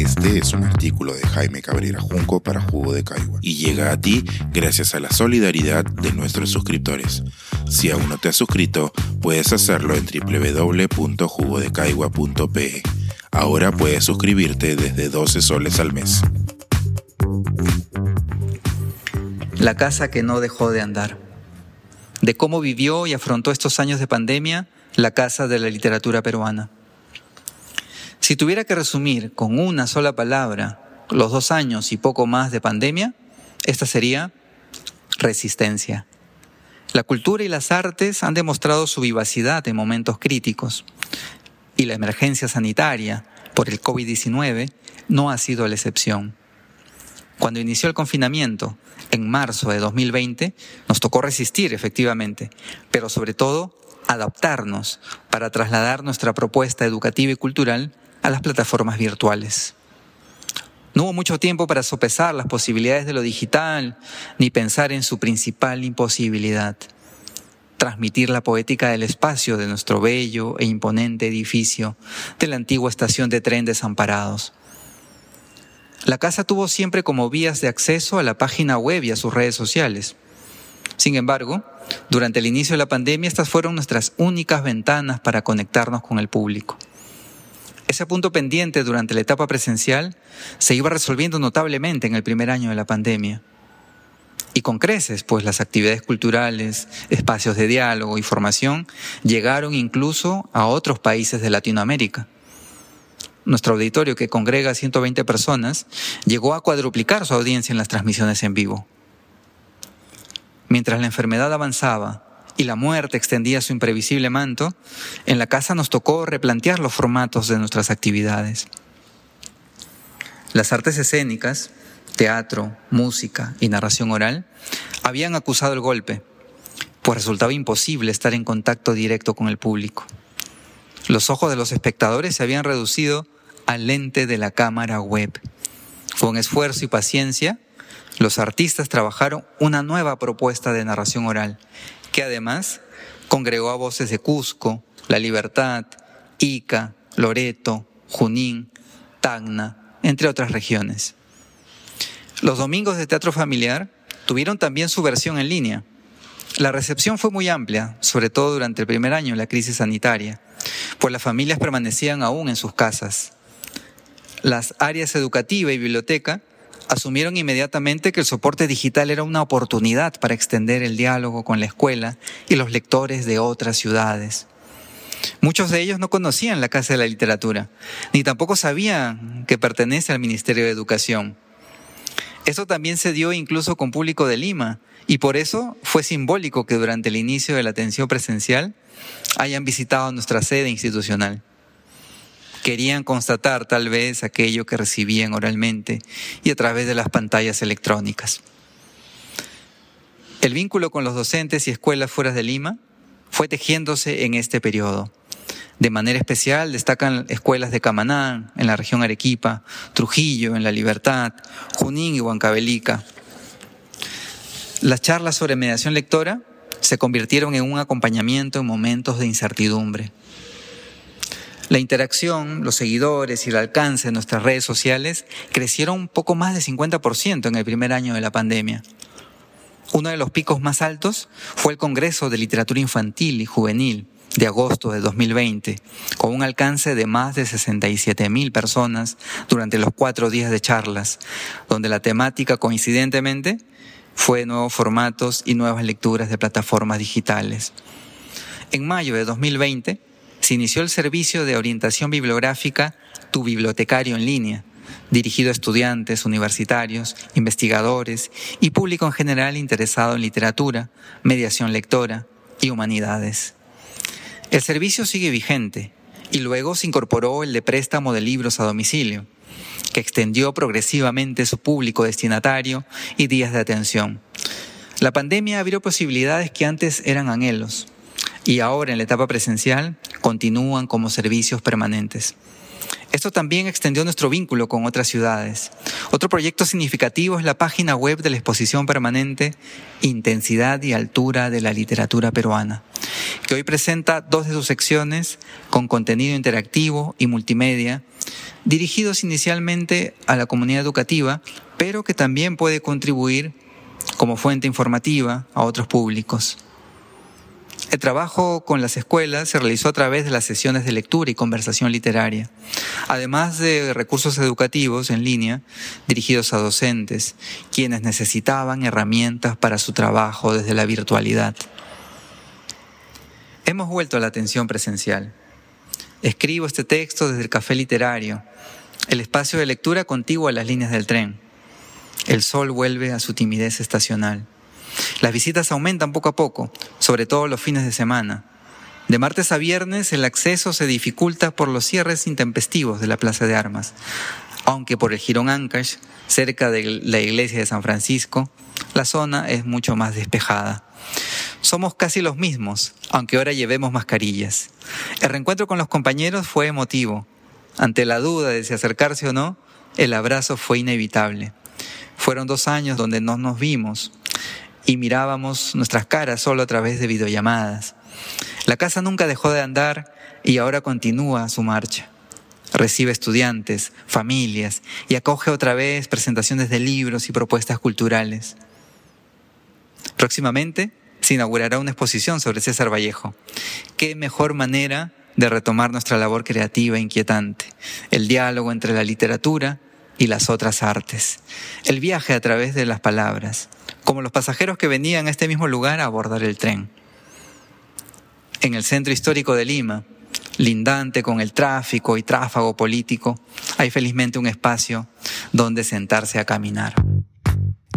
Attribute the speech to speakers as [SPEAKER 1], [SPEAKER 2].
[SPEAKER 1] Este es un artículo de Jaime Cabrera Junco para Jugo de Caigua y llega a ti gracias a la solidaridad de nuestros suscriptores. Si aún no te has suscrito, puedes hacerlo en www.jugodecaigua.pe. Ahora puedes suscribirte desde 12 soles al mes.
[SPEAKER 2] La casa que no dejó de andar. De cómo vivió y afrontó estos años de pandemia la casa de la literatura peruana. Si tuviera que resumir con una sola palabra los dos años y poco más de pandemia, esta sería resistencia. La cultura y las artes han demostrado su vivacidad en momentos críticos y la emergencia sanitaria por el COVID-19 no ha sido la excepción. Cuando inició el confinamiento en marzo de 2020, nos tocó resistir efectivamente, pero sobre todo adaptarnos para trasladar nuestra propuesta educativa y cultural a las plataformas virtuales. No hubo mucho tiempo para sopesar las posibilidades de lo digital, ni pensar en su principal imposibilidad, transmitir la poética del espacio de nuestro bello e imponente edificio de la antigua estación de tren Desamparados. La casa tuvo siempre como vías de acceso a la página web y a sus redes sociales. Sin embargo, durante el inicio de la pandemia estas fueron nuestras únicas ventanas para conectarnos con el público. Ese punto pendiente durante la etapa presencial se iba resolviendo notablemente en el primer año de la pandemia. Y con creces, pues las actividades culturales, espacios de diálogo y formación llegaron incluso a otros países de Latinoamérica. Nuestro auditorio, que congrega a 120 personas, llegó a cuadruplicar su audiencia en las transmisiones en vivo. Mientras la enfermedad avanzaba y la muerte extendía su imprevisible manto, en la casa nos tocó replantear los formatos de nuestras actividades. Las artes escénicas, teatro, música y narración oral, habían acusado el golpe, pues resultaba imposible estar en contacto directo con el público. Los ojos de los espectadores se habían reducido al lente de la cámara web. Con esfuerzo y paciencia, los artistas trabajaron una nueva propuesta de narración oral además congregó a voces de Cusco, La Libertad, Ica, Loreto, Junín, Tacna, entre otras regiones. Los domingos de teatro familiar tuvieron también su versión en línea. La recepción fue muy amplia, sobre todo durante el primer año de la crisis sanitaria, pues las familias permanecían aún en sus casas. Las áreas educativa y biblioteca asumieron inmediatamente que el soporte digital era una oportunidad para extender el diálogo con la escuela y los lectores de otras ciudades. Muchos de ellos no conocían la Casa de la Literatura, ni tampoco sabían que pertenece al Ministerio de Educación. Eso también se dio incluso con público de Lima, y por eso fue simbólico que durante el inicio de la atención presencial hayan visitado nuestra sede institucional querían constatar tal vez aquello que recibían oralmente y a través de las pantallas electrónicas. El vínculo con los docentes y escuelas fuera de Lima fue tejiéndose en este periodo. De manera especial destacan escuelas de Camaná, en la región Arequipa, Trujillo, en La Libertad, Junín y Huancavelica. Las charlas sobre mediación lectora se convirtieron en un acompañamiento en momentos de incertidumbre. La interacción, los seguidores y el alcance de nuestras redes sociales crecieron un poco más de 50% en el primer año de la pandemia. Uno de los picos más altos fue el Congreso de Literatura Infantil y Juvenil de agosto de 2020, con un alcance de más de 67 mil personas durante los cuatro días de charlas, donde la temática coincidentemente fue nuevos formatos y nuevas lecturas de plataformas digitales. En mayo de 2020, se inició el servicio de orientación bibliográfica Tu Bibliotecario en línea, dirigido a estudiantes, universitarios, investigadores y público en general interesado en literatura, mediación lectora y humanidades. El servicio sigue vigente y luego se incorporó el de préstamo de libros a domicilio, que extendió progresivamente su público destinatario y días de atención. La pandemia abrió posibilidades que antes eran anhelos y ahora en la etapa presencial continúan como servicios permanentes. Esto también extendió nuestro vínculo con otras ciudades. Otro proyecto significativo es la página web de la exposición permanente Intensidad y Altura de la Literatura Peruana, que hoy presenta dos de sus secciones con contenido interactivo y multimedia, dirigidos inicialmente a la comunidad educativa, pero que también puede contribuir como fuente informativa a otros públicos. El trabajo con las escuelas se realizó a través de las sesiones de lectura y conversación literaria, además de recursos educativos en línea dirigidos a docentes, quienes necesitaban herramientas para su trabajo desde la virtualidad. Hemos vuelto a la atención presencial. Escribo este texto desde el café literario, el espacio de lectura contiguo a las líneas del tren. El sol vuelve a su timidez estacional. Las visitas aumentan poco a poco, sobre todo los fines de semana. De martes a viernes el acceso se dificulta por los cierres intempestivos de la Plaza de Armas, aunque por el Girón Ancash, cerca de la iglesia de San Francisco, la zona es mucho más despejada. Somos casi los mismos, aunque ahora llevemos mascarillas. El reencuentro con los compañeros fue emotivo. Ante la duda de si acercarse o no, el abrazo fue inevitable. Fueron dos años donde no nos vimos, y mirábamos nuestras caras solo a través de videollamadas. La casa nunca dejó de andar y ahora continúa su marcha. Recibe estudiantes, familias y acoge otra vez presentaciones de libros y propuestas culturales. Próximamente se inaugurará una exposición sobre César Vallejo. ¿Qué mejor manera de retomar nuestra labor creativa e inquietante? El diálogo entre la literatura y las otras artes. El viaje a través de las palabras, como los pasajeros que venían a este mismo lugar a abordar el tren. En el centro histórico de Lima, lindante con el tráfico y tráfago político, hay felizmente un espacio donde sentarse a caminar.